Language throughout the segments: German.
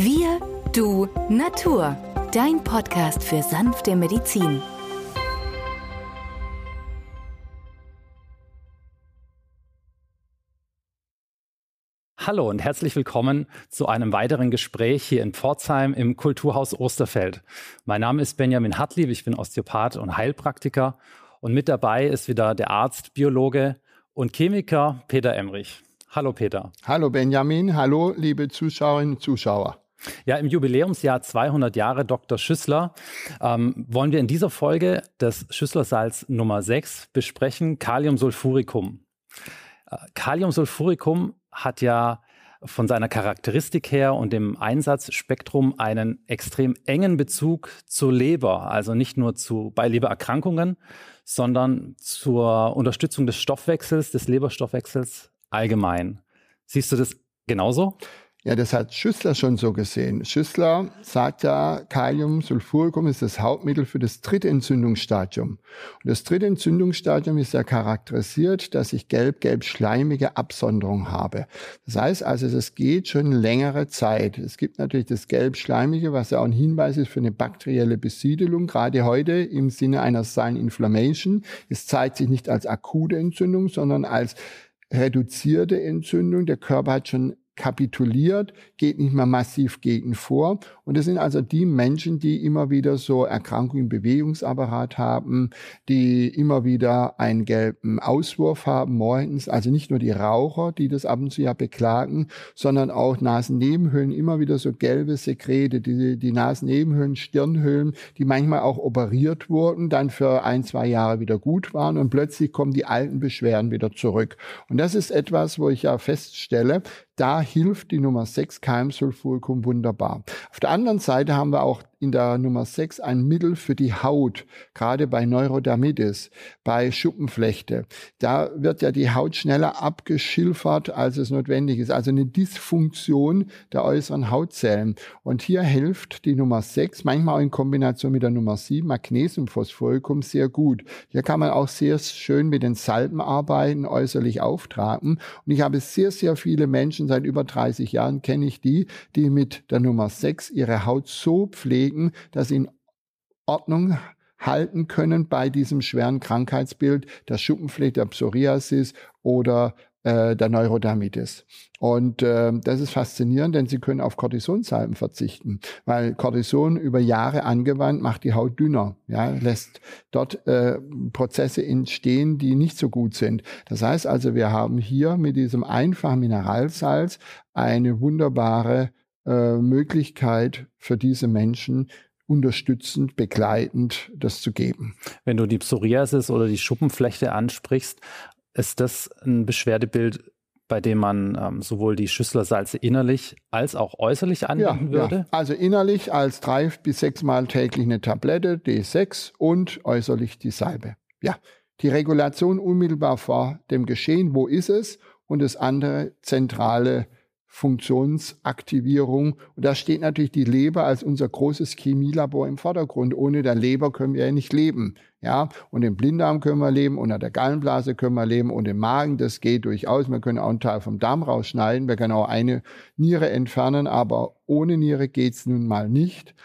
Wir, du, Natur. Dein Podcast für sanfte Medizin. Hallo und herzlich willkommen zu einem weiteren Gespräch hier in Pforzheim im Kulturhaus Osterfeld. Mein Name ist Benjamin Hartlieb, ich bin Osteopath und Heilpraktiker und mit dabei ist wieder der Arzt, Biologe und Chemiker Peter Emrich. Hallo Peter. Hallo Benjamin, hallo liebe Zuschauerinnen und Zuschauer. Ja, im Jubiläumsjahr 200 Jahre Dr. Schüssler ähm, wollen wir in dieser Folge das Schüsslersalz Nummer 6 besprechen, Kaliumsulfuricum. Äh, Kaliumsulfuricum hat ja von seiner Charakteristik her und dem Einsatzspektrum einen extrem engen Bezug zur Leber, also nicht nur zu, bei Lebererkrankungen, sondern zur Unterstützung des Stoffwechsels, des Leberstoffwechsels allgemein. Siehst du das genauso? Ja, das hat Schüssler schon so gesehen. Schüssler sagt ja, Kaliumsulfuricum ist das Hauptmittel für das dritte Entzündungsstadium. Und das dritte Entzündungsstadium ist ja charakterisiert, dass ich gelb-gelb-schleimige Absonderung habe. Das heißt also, es geht schon längere Zeit. Es gibt natürlich das gelb-schleimige, was ja auch ein Hinweis ist für eine bakterielle Besiedelung, gerade heute im Sinne einer Silent Inflammation. Es zeigt sich nicht als akute Entzündung, sondern als reduzierte Entzündung. Der Körper hat schon kapituliert, geht nicht mehr massiv gegen vor. Und das sind also die Menschen, die immer wieder so Erkrankungen im Bewegungsapparat haben, die immer wieder einen gelben Auswurf haben morgens. Also nicht nur die Raucher, die das ab und zu ja beklagen, sondern auch Nasennebenhöhlen, immer wieder so gelbe Sekrete, die, die Nasennebenhöhlen, Stirnhöhlen, die manchmal auch operiert wurden, dann für ein, zwei Jahre wieder gut waren und plötzlich kommen die alten Beschwerden wieder zurück. Und das ist etwas, wo ich ja feststelle, da hilft die Nummer 6 Keimsulfuricum wunderbar. Auf der anderen Seite haben wir auch in der Nummer 6 ein Mittel für die Haut, gerade bei Neurodermitis, bei Schuppenflechte. Da wird ja die Haut schneller abgeschilfert, als es notwendig ist. Also eine Dysfunktion der äußeren Hautzellen. Und hier hilft die Nummer 6, manchmal auch in Kombination mit der Nummer 7, Magnesiumphosphoricum, sehr gut. Hier kann man auch sehr schön mit den Salben arbeiten, äußerlich auftragen. Und ich habe sehr, sehr viele Menschen, seit über 30 Jahren kenne ich die, die mit der Nummer 6 ihre Haut so pflegen, pflegen, dass sie in Ordnung halten können bei diesem schweren Krankheitsbild der Schuppenflechte, der Psoriasis oder äh, der Neurodermitis. Und äh, das ist faszinierend, denn sie können auf Cortisonsalben verzichten, weil Cortison über Jahre angewandt macht die Haut dünner, ja, lässt dort äh, Prozesse entstehen, die nicht so gut sind. Das heißt also, wir haben hier mit diesem einfachen Mineralsalz eine wunderbare äh, Möglichkeit für diese Menschen, unterstützend, begleitend das zu geben. Wenn du die Psoriasis oder die Schuppenflechte ansprichst, ist das ein Beschwerdebild, bei dem man ähm, sowohl die Schüsslersalze innerlich als auch äußerlich anwenden ja, würde? Ja. Also innerlich als drei bis sechs Mal täglich eine Tablette D6 und äußerlich die Salbe. Ja, die Regulation unmittelbar vor dem Geschehen, wo ist es? Und das andere zentrale Funktionsaktivierung. Und da steht natürlich die Leber als unser großes Chemielabor im Vordergrund. Ohne der Leber können wir ja nicht leben. Ja, und im Blinddarm können wir leben, unter der Gallenblase können wir leben und im Magen, das geht durchaus. Wir können auch einen Teil vom Darm rausschneiden. Wir können auch eine Niere entfernen, aber ohne Niere geht's nun mal nicht.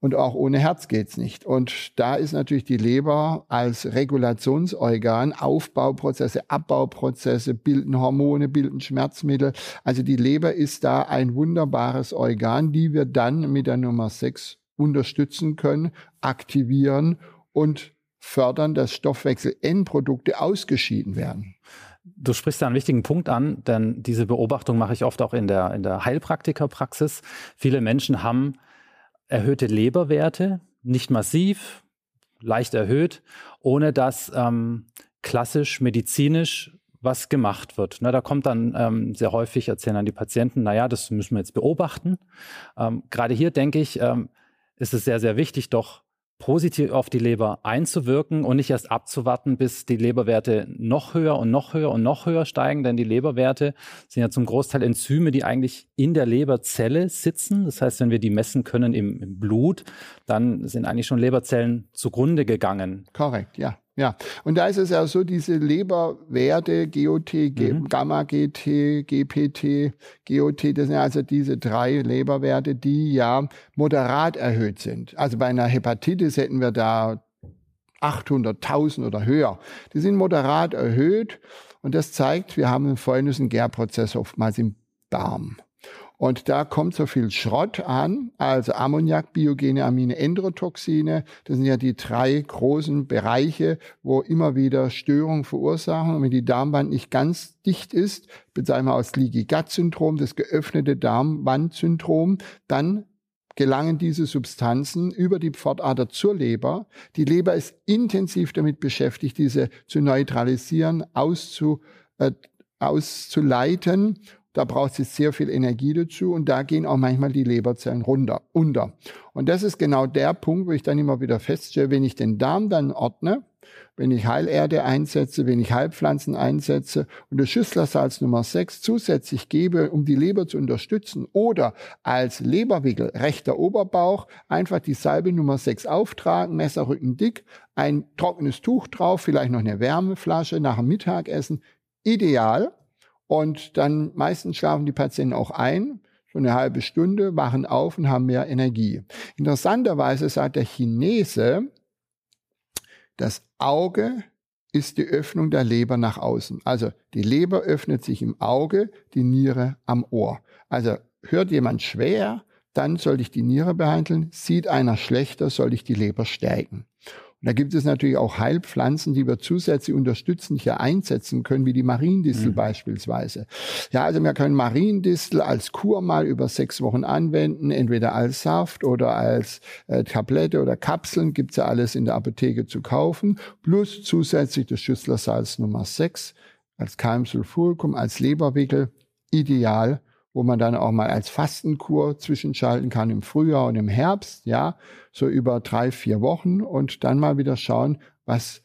Und auch ohne Herz geht's nicht. Und da ist natürlich die Leber als Regulationsorgan, Aufbauprozesse, Abbauprozesse, bilden Hormone, bilden Schmerzmittel. Also die Leber ist da ein wunderbares Organ, die wir dann mit der Nummer 6 unterstützen können, aktivieren und fördern, dass Stoffwechsel-Endprodukte ausgeschieden werden. Du sprichst da einen wichtigen Punkt an, denn diese Beobachtung mache ich oft auch in der, in der Heilpraktikerpraxis. Viele Menschen haben erhöhte Leberwerte, nicht massiv, leicht erhöht, ohne dass ähm, klassisch medizinisch was gemacht wird. Na, da kommt dann ähm, sehr häufig, erzählen dann die Patienten, naja, das müssen wir jetzt beobachten. Ähm, Gerade hier denke ich, ähm, ist es sehr, sehr wichtig, doch positiv auf die Leber einzuwirken und nicht erst abzuwarten, bis die Leberwerte noch höher und noch höher und noch höher steigen, denn die Leberwerte sind ja zum Großteil Enzyme, die eigentlich in der Leberzelle sitzen. Das heißt, wenn wir die messen können im, im Blut, dann sind eigentlich schon Leberzellen zugrunde gegangen. Korrekt, ja. Ja, und da ist es ja so, diese Leberwerte, GOT, G mhm. Gamma-GT, GPT, GOT, das sind also diese drei Leberwerte, die ja moderat erhöht sind. Also bei einer Hepatitis hätten wir da 800.000 oder höher. Die sind moderat erhöht und das zeigt, wir haben einen fäulnissen Gärprozess oftmals im Darm. Und da kommt so viel Schrott an, also Ammoniak, biogene Amine, Endotoxine. Das sind ja die drei großen Bereiche, wo immer wieder Störungen verursachen. Und wenn die Darmwand nicht ganz dicht ist, bezeichnen wir als Leaky Gut Syndrom, das geöffnete Darmwandsyndrom, dann gelangen diese Substanzen über die Pfortader zur Leber. Die Leber ist intensiv damit beschäftigt, diese zu neutralisieren, auszu, äh, auszuleiten. Da braucht sie sehr viel Energie dazu und da gehen auch manchmal die Leberzellen runter, unter. Und das ist genau der Punkt, wo ich dann immer wieder feststelle, wenn ich den Darm dann ordne, wenn ich Heilerde einsetze, wenn ich Heilpflanzen einsetze und das Schüsslersalz Nummer 6 zusätzlich gebe, um die Leber zu unterstützen oder als Leberwickel rechter Oberbauch einfach die Salbe Nummer 6 auftragen, Messerrücken dick, ein trockenes Tuch drauf, vielleicht noch eine Wärmeflasche nach dem Mittagessen, ideal. Und dann meistens schlafen die Patienten auch ein, so eine halbe Stunde, wachen auf und haben mehr Energie. Interessanterweise sagt der Chinese, das Auge ist die Öffnung der Leber nach außen. Also die Leber öffnet sich im Auge, die Niere am Ohr. Also hört jemand schwer, dann soll ich die Niere behandeln. Sieht einer schlechter, soll ich die Leber stärken. Und da gibt es natürlich auch Heilpflanzen, die wir zusätzlich unterstützend hier einsetzen können, wie die Mariendistel mhm. beispielsweise. Ja, also wir können Mariendistel als Kur mal über sechs Wochen anwenden, entweder als Saft oder als äh, Tablette oder Kapseln, gibt's ja alles in der Apotheke zu kaufen, plus zusätzlich das Schüsslersalz Nummer 6 als Keimsulfurkum, als Leberwickel, ideal wo man dann auch mal als Fastenkur zwischenschalten kann im Frühjahr und im Herbst, ja, so über drei, vier Wochen und dann mal wieder schauen, was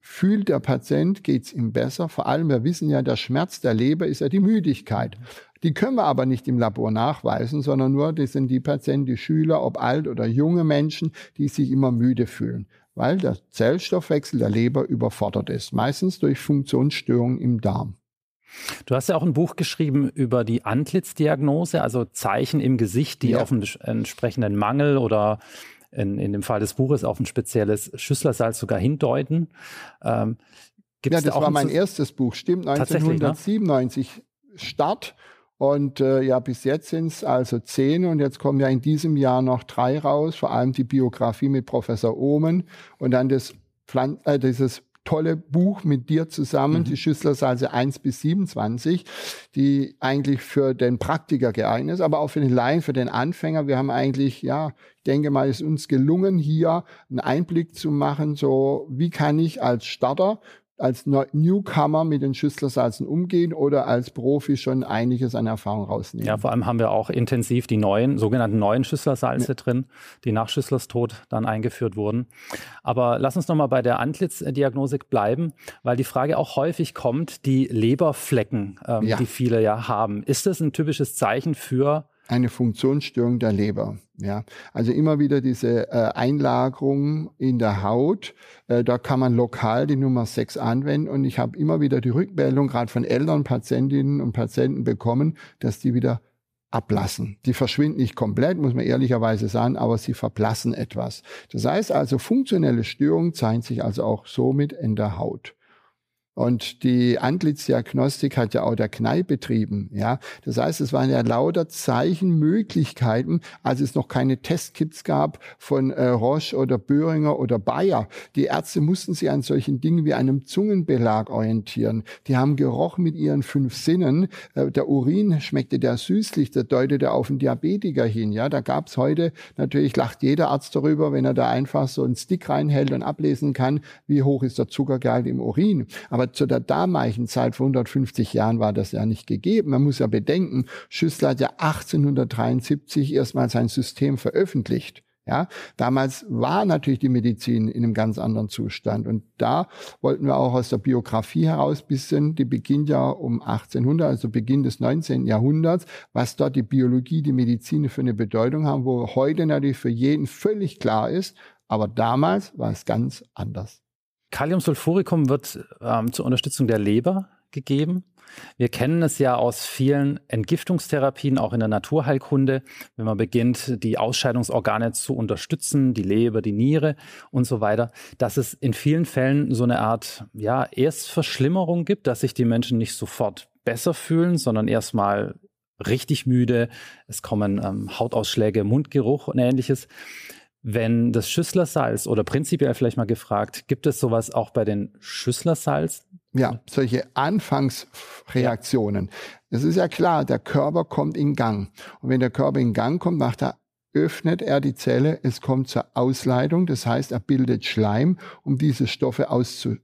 fühlt der Patient, geht es ihm besser. Vor allem, wir wissen ja, der Schmerz der Leber ist ja die Müdigkeit. Die können wir aber nicht im Labor nachweisen, sondern nur, das sind die Patienten, die Schüler, ob alt oder junge Menschen, die sich immer müde fühlen, weil der Zellstoffwechsel der Leber überfordert ist, meistens durch Funktionsstörungen im Darm. Du hast ja auch ein Buch geschrieben über die Antlitzdiagnose, also Zeichen im Gesicht, die ja. auf einen entsprechenden Mangel oder in, in dem Fall des Buches auf ein spezielles Schüsslersalz sogar hindeuten. Ähm, ja, das da war mein erstes Buch, stimmt, 1997 ne? Start. Und äh, ja, bis jetzt sind es also zehn und jetzt kommen ja in diesem Jahr noch drei raus, vor allem die Biografie mit Professor Ohmen und dann das Pflan äh, dieses tolle Buch mit dir zusammen, mhm. die Schüsslersalze 1 bis 27, die eigentlich für den Praktiker geeignet ist, aber auch für den Laien, für den Anfänger. Wir haben eigentlich, ja, ich denke mal, es ist uns gelungen, hier einen Einblick zu machen, so wie kann ich als Starter als Newcomer mit den Schüsslersalzen umgehen oder als Profi schon einiges an Erfahrung rausnehmen. Ja, vor allem haben wir auch intensiv die neuen, sogenannten neuen Schüsslersalze ja. drin, die nach Schüsslers Tod dann eingeführt wurden. Aber lass uns nochmal bei der Antlitzdiagnose bleiben, weil die Frage auch häufig kommt, die Leberflecken, ähm, ja. die viele ja haben. Ist das ein typisches Zeichen für eine Funktionsstörung der Leber. Ja, also immer wieder diese äh, Einlagerung in der Haut. Äh, da kann man lokal die Nummer 6 anwenden und ich habe immer wieder die Rückmeldung gerade von Eltern, Patientinnen und Patienten bekommen, dass die wieder ablassen. Die verschwinden nicht komplett, muss man ehrlicherweise sagen, aber sie verblassen etwas. Das heißt also, funktionelle Störungen zeigen sich also auch somit in der Haut. Und die Antlitzdiagnostik hat ja auch der Knall betrieben. Ja, das heißt, es waren ja lauter Zeichenmöglichkeiten, als es noch keine Testkits gab von äh, Roche oder Böhringer oder Bayer. Die Ärzte mussten sich an solchen Dingen wie einem Zungenbelag orientieren. Die haben gerochen mit ihren fünf Sinnen. Äh, der Urin schmeckte der süßlich, der deutete auf einen Diabetiker hin. Ja, da gab's heute natürlich lacht jeder Arzt darüber, wenn er da einfach so einen Stick reinhält und ablesen kann, wie hoch ist der Zuckergehalt im Urin. Aber zu der damaligen Zeit, vor 150 Jahren, war das ja nicht gegeben. Man muss ja bedenken, Schüssler hat ja 1873 erstmal sein System veröffentlicht. Ja, damals war natürlich die Medizin in einem ganz anderen Zustand. Und da wollten wir auch aus der Biografie heraus bisschen, die beginnt ja um 1800, also Beginn des 19. Jahrhunderts, was dort die Biologie, die Medizin für eine Bedeutung haben, wo heute natürlich für jeden völlig klar ist. Aber damals war es ganz anders. Kaliumsulfuricum wird ähm, zur Unterstützung der Leber gegeben. Wir kennen es ja aus vielen Entgiftungstherapien, auch in der Naturheilkunde, wenn man beginnt, die Ausscheidungsorgane zu unterstützen, die Leber, die Niere und so weiter, dass es in vielen Fällen so eine Art, ja, Erstverschlimmerung gibt, dass sich die Menschen nicht sofort besser fühlen, sondern erstmal richtig müde, es kommen ähm, Hautausschläge, Mundgeruch und ähnliches. Wenn das Schüsslersalz oder prinzipiell vielleicht mal gefragt, gibt es sowas auch bei den Schüsslersalz? Ja, solche Anfangsreaktionen. Es ist ja klar, der Körper kommt in Gang. Und wenn der Körper in Gang kommt, macht er öffnet er die Zelle, es kommt zur Ausleitung, das heißt, er bildet Schleim, um diese Stoffe auszu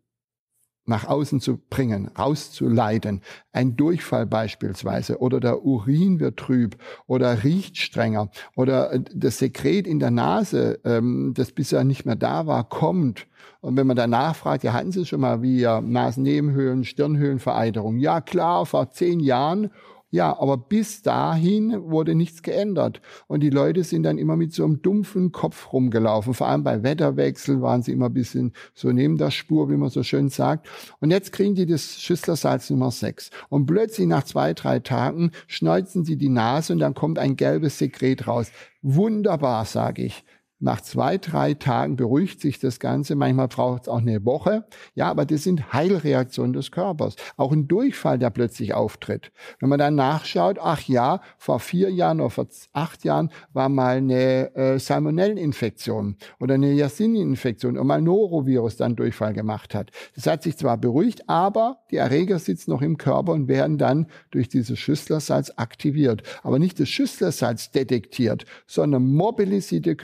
nach außen zu bringen, rauszuleiten. Ein Durchfall beispielsweise oder der Urin wird trüb oder riecht strenger oder äh, das Sekret in der Nase, ähm, das bisher nicht mehr da war, kommt. Und wenn man danach fragt, ja, hatten Sie schon mal wie Nasennebenhöhlen, Stirnhöhlenvereiterung? Ja, klar, vor zehn Jahren. Ja, aber bis dahin wurde nichts geändert. Und die Leute sind dann immer mit so einem dumpfen Kopf rumgelaufen. Vor allem bei Wetterwechsel waren sie immer ein bisschen so neben der Spur, wie man so schön sagt. Und jetzt kriegen die das Schüsslersalz Nummer 6. Und plötzlich nach zwei, drei Tagen schneuzen sie die Nase und dann kommt ein gelbes Sekret raus. Wunderbar, sage ich. Nach zwei, drei Tagen beruhigt sich das Ganze. Manchmal braucht es auch eine Woche. Ja, aber das sind Heilreaktionen des Körpers. Auch ein Durchfall, der plötzlich auftritt. Wenn man dann nachschaut, ach ja, vor vier Jahren oder vor acht Jahren war mal eine äh, Salmonelleninfektion oder eine Yersinia-Infektion und mal Norovirus dann Durchfall gemacht hat. Das hat sich zwar beruhigt, aber die Erreger sitzen noch im Körper und werden dann durch dieses Schüsslersalz aktiviert. Aber nicht das Schüsslersalz detektiert, sondern mobilisiert der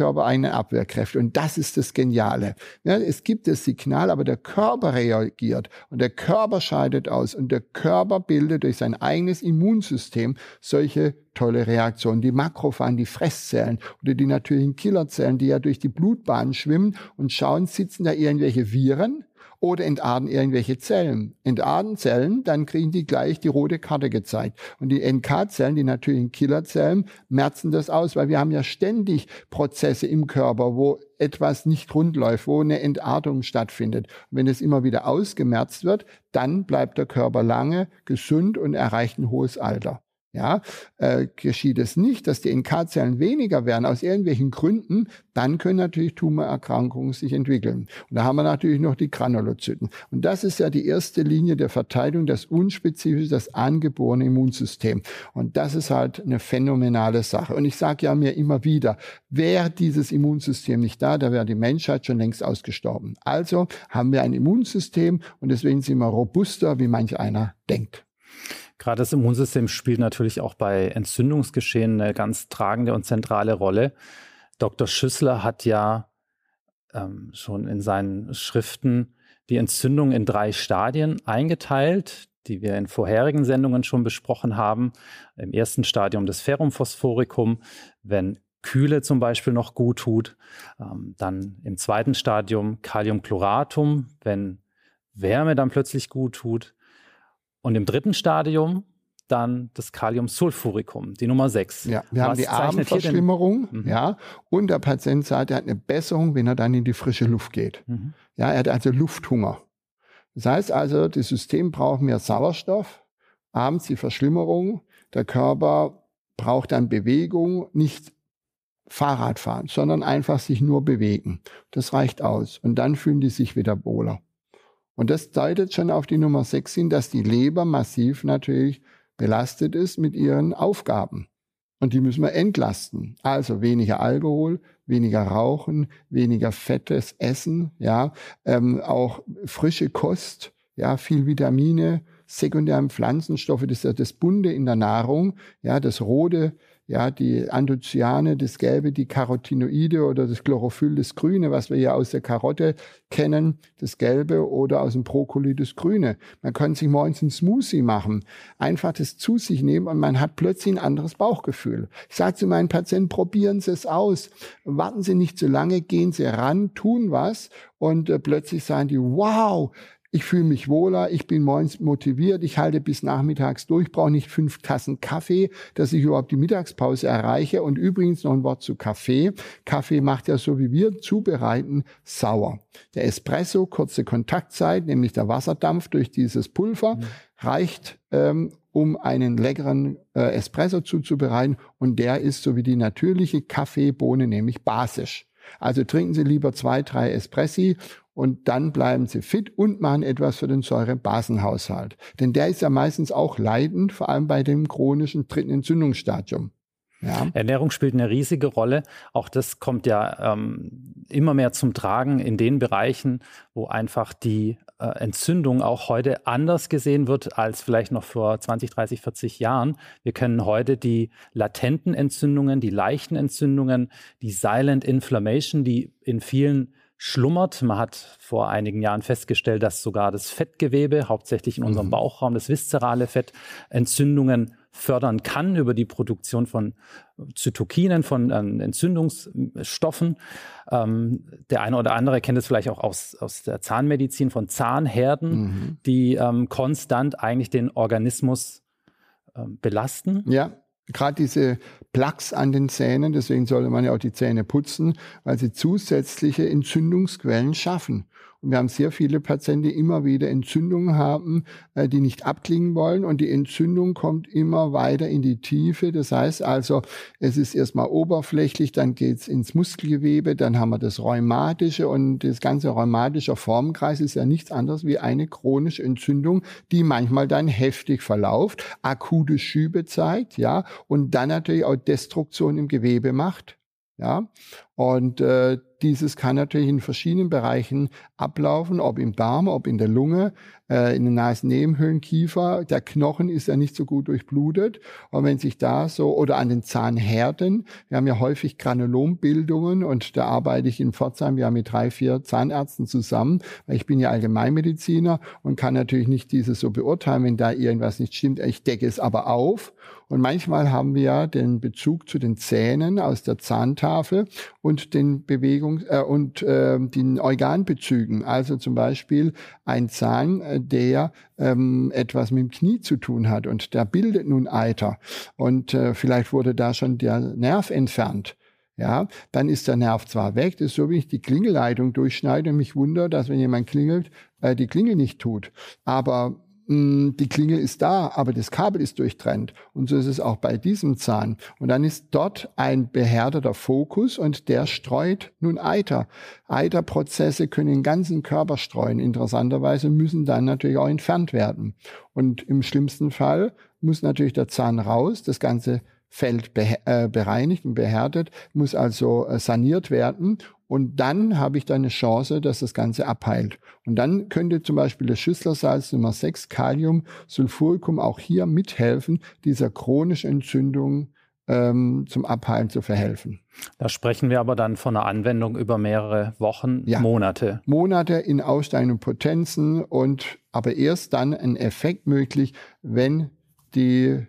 Abwehrkräfte. Und das ist das Geniale. Ja, es gibt das Signal, aber der Körper reagiert und der Körper scheidet aus und der Körper bildet durch sein eigenes Immunsystem solche tolle Reaktionen. Die Makrophagen, die Fresszellen oder die natürlichen Killerzellen, die ja durch die Blutbahn schwimmen und schauen, sitzen da irgendwelche Viren oder entarten irgendwelche Zellen. Entarten Zellen, dann kriegen die gleich die rote Karte gezeigt. Und die NK-Zellen, die natürlichen Killerzellen, merzen das aus, weil wir haben ja ständig Prozesse im Körper, wo etwas nicht rund läuft, wo eine Entartung stattfindet. Und wenn es immer wieder ausgemerzt wird, dann bleibt der Körper lange gesund und erreicht ein hohes Alter. Ja, äh, geschieht es nicht, dass die NK-Zellen weniger werden aus irgendwelchen Gründen, dann können natürlich Tumorerkrankungen sich entwickeln. Und da haben wir natürlich noch die Granulozyten. Und das ist ja die erste Linie der Verteidigung, das unspezifische, das angeborene Immunsystem. Und das ist halt eine phänomenale Sache. Und ich sage ja mir immer wieder, wäre dieses Immunsystem nicht da, da wäre die Menschheit schon längst ausgestorben. Also haben wir ein Immunsystem und deswegen sind wir robuster, wie manch einer denkt. Gerade das Immunsystem spielt natürlich auch bei Entzündungsgeschehen eine ganz tragende und zentrale Rolle. Dr. Schüssler hat ja ähm, schon in seinen Schriften die Entzündung in drei Stadien eingeteilt, die wir in vorherigen Sendungen schon besprochen haben. Im ersten Stadium das Ferrum phosphoricum, wenn Kühle zum Beispiel noch gut tut. Ähm, dann im zweiten Stadium Kaliumchloratum, wenn Wärme dann plötzlich gut tut. Und im dritten Stadium dann das Kaliumsulfuricum, die Nummer 6. Ja, wir haben die Abendverschlimmerung, mhm. ja, und der Patient sagt, er hat eine Besserung, wenn er dann in die frische Luft geht. Mhm. Ja, er hat also Lufthunger. Das heißt also, das System braucht mehr Sauerstoff, abends die Verschlimmerung, der Körper braucht dann Bewegung, nicht Fahrradfahren, sondern einfach sich nur bewegen. Das reicht aus. Und dann fühlen die sich wieder wohler. Und das deutet schon auf die Nummer 6 hin, dass die Leber massiv natürlich belastet ist mit ihren Aufgaben. Und die müssen wir entlasten. Also weniger Alkohol, weniger Rauchen, weniger fettes Essen, ja, ähm, auch frische Kost, ja, viel Vitamine, sekundären Pflanzenstoffe, das ist ja das Bunde in der Nahrung, ja, das Rote, ja, die Anthocyane, das Gelbe, die Carotinoide oder das Chlorophyll, das Grüne, was wir ja aus der Karotte kennen, das Gelbe oder aus dem Brokkoli, das Grüne. Man kann sich morgens einen Smoothie machen, einfach das zu sich nehmen und man hat plötzlich ein anderes Bauchgefühl. Ich sage zu meinen Patienten, probieren Sie es aus. Warten Sie nicht zu lange, gehen Sie ran, tun was und äh, plötzlich sagen die, wow, ich fühle mich wohler, ich bin morgens motiviert, ich halte bis nachmittags durch, brauche nicht fünf Tassen Kaffee, dass ich überhaupt die Mittagspause erreiche. Und übrigens noch ein Wort zu Kaffee. Kaffee macht ja so wie wir zubereiten sauer. Der Espresso, kurze Kontaktzeit, nämlich der Wasserdampf durch dieses Pulver, mhm. reicht, ähm, um einen leckeren äh, Espresso zuzubereiten. Und der ist so wie die natürliche Kaffeebohne, nämlich basisch. Also trinken Sie lieber zwei, drei Espressi und dann bleiben Sie fit und machen etwas für den Säurebasenhaushalt. Denn der ist ja meistens auch leidend, vor allem bei dem chronischen dritten Entzündungsstadium. Ja. Ernährung spielt eine riesige Rolle. Auch das kommt ja ähm, immer mehr zum Tragen in den Bereichen, wo einfach die äh, Entzündung auch heute anders gesehen wird als vielleicht noch vor 20, 30, 40 Jahren. Wir kennen heute die latenten Entzündungen, die leichten Entzündungen, die Silent Inflammation, die in vielen schlummert. Man hat vor einigen Jahren festgestellt, dass sogar das Fettgewebe, hauptsächlich in unserem mhm. Bauchraum, das viszerale Fett, Entzündungen fördern kann über die Produktion von Zytokinen, von ähm, Entzündungsstoffen. Ähm, der eine oder andere kennt es vielleicht auch aus, aus der Zahnmedizin von Zahnherden, mhm. die ähm, konstant eigentlich den Organismus ähm, belasten. Ja, gerade diese Plaques an den Zähnen, deswegen sollte man ja auch die Zähne putzen, weil sie zusätzliche Entzündungsquellen schaffen. Und wir haben sehr viele Patienten, die immer wieder Entzündungen haben, äh, die nicht abklingen wollen. Und die Entzündung kommt immer weiter in die Tiefe. Das heißt also, es ist erstmal oberflächlich, dann geht's ins Muskelgewebe, dann haben wir das Rheumatische. Und das ganze rheumatische Formenkreis ist ja nichts anderes wie eine chronische Entzündung, die manchmal dann heftig verläuft, akute Schübe zeigt, ja, und dann natürlich auch Destruktion im Gewebe macht. Ja, und äh, dieses kann natürlich in verschiedenen Bereichen ablaufen, ob im Darm, ob in der Lunge, äh, in den Nasennebenhöhlen, Kiefer. Der Knochen ist ja nicht so gut durchblutet. Und wenn sich da so, oder an den Zahnherden, wir haben ja häufig Granulombildungen und da arbeite ich in Pforzheim ja mit drei, vier Zahnärzten zusammen, weil ich bin ja Allgemeinmediziner und kann natürlich nicht dieses so beurteilen, wenn da irgendwas nicht stimmt. Ich decke es aber auf und manchmal haben wir den Bezug zu den Zähnen aus der Zahntafel und den Bewegungs- äh, und äh, den Organbezügen. Also zum Beispiel ein Zahn, äh, der ähm, etwas mit dem Knie zu tun hat und der bildet nun Eiter. Und äh, vielleicht wurde da schon der Nerv entfernt. Ja, dann ist der Nerv zwar weg, das ist so, wie ich die Klingelleitung durchschneide und mich wundere, dass wenn jemand klingelt, äh, die Klingel nicht tut. Aber die Klinge ist da, aber das Kabel ist durchtrennt. Und so ist es auch bei diesem Zahn. Und dann ist dort ein behärteter Fokus und der streut nun Eiter. Eiterprozesse können den ganzen Körper streuen. Interessanterweise müssen dann natürlich auch entfernt werden. Und im schlimmsten Fall muss natürlich der Zahn raus, das ganze Feld äh, bereinigt und behärtet, muss also äh, saniert werden und dann habe ich da eine Chance, dass das Ganze abheilt. Und dann könnte zum Beispiel das Schüsslersalz Nummer 6, Kalium, Sulfuricum auch hier mithelfen, dieser chronischen Entzündung ähm, zum Abheilen zu verhelfen. Da sprechen wir aber dann von einer Anwendung über mehrere Wochen, ja. Monate. Monate in aussteigenden Potenzen und aber erst dann ein Effekt möglich, wenn die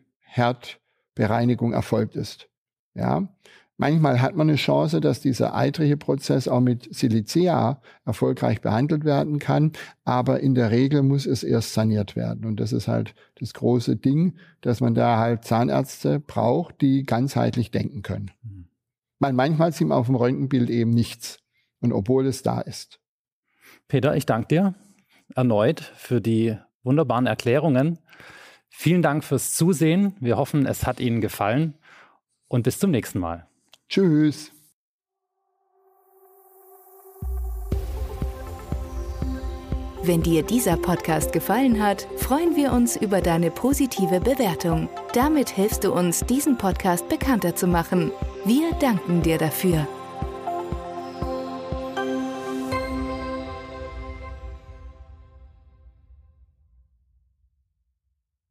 Herdbereinigung erfolgt ist. Ja, Manchmal hat man eine Chance, dass dieser eitrige Prozess auch mit Silicea erfolgreich behandelt werden kann, aber in der Regel muss es erst saniert werden. Und das ist halt das große Ding, dass man da halt Zahnärzte braucht, die ganzheitlich denken können. Mhm. Weil manchmal sieht man auf dem Röntgenbild eben nichts. Und obwohl es da ist. Peter, ich danke dir erneut für die wunderbaren Erklärungen. Vielen Dank fürs Zusehen. Wir hoffen, es hat Ihnen gefallen und bis zum nächsten Mal. Tschüss. Wenn dir dieser Podcast gefallen hat, freuen wir uns über deine positive Bewertung. Damit hilfst du uns, diesen Podcast bekannter zu machen. Wir danken dir dafür.